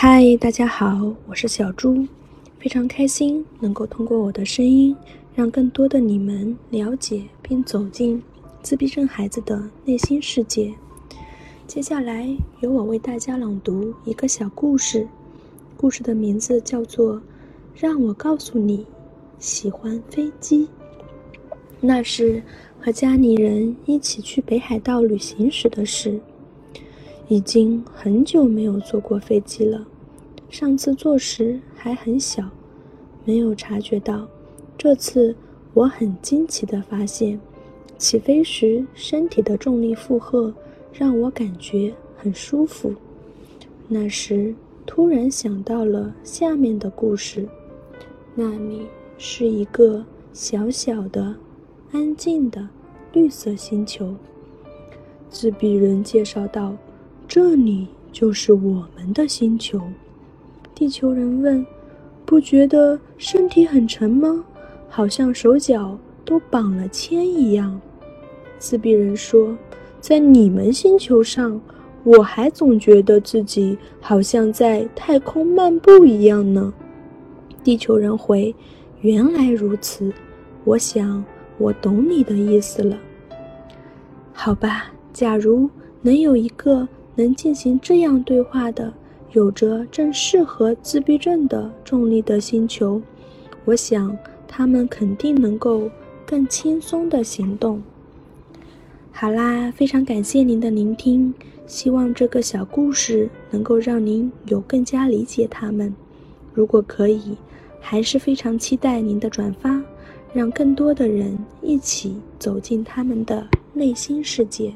嗨，大家好，我是小猪，非常开心能够通过我的声音，让更多的你们了解并走进自闭症孩子的内心世界。接下来由我为大家朗读一个小故事，故事的名字叫做《让我告诉你喜欢飞机》。那是和家里人一起去北海道旅行时的事。已经很久没有坐过飞机了，上次坐时还很小，没有察觉到。这次我很惊奇地发现，起飞时身体的重力负荷让我感觉很舒服。那时突然想到了下面的故事：那里是一个小小的、安静的绿色星球。自闭人介绍道。这里就是我们的星球。地球人问：“不觉得身体很沉吗？好像手脚都绑了牵一样。”自闭人说：“在你们星球上，我还总觉得自己好像在太空漫步一样呢。”地球人回：“原来如此，我想我懂你的意思了。好吧，假如能有一个……”能进行这样对话的，有着正适合自闭症的重力的星球，我想他们肯定能够更轻松的行动。好啦，非常感谢您的聆听，希望这个小故事能够让您有更加理解他们。如果可以，还是非常期待您的转发，让更多的人一起走进他们的内心世界。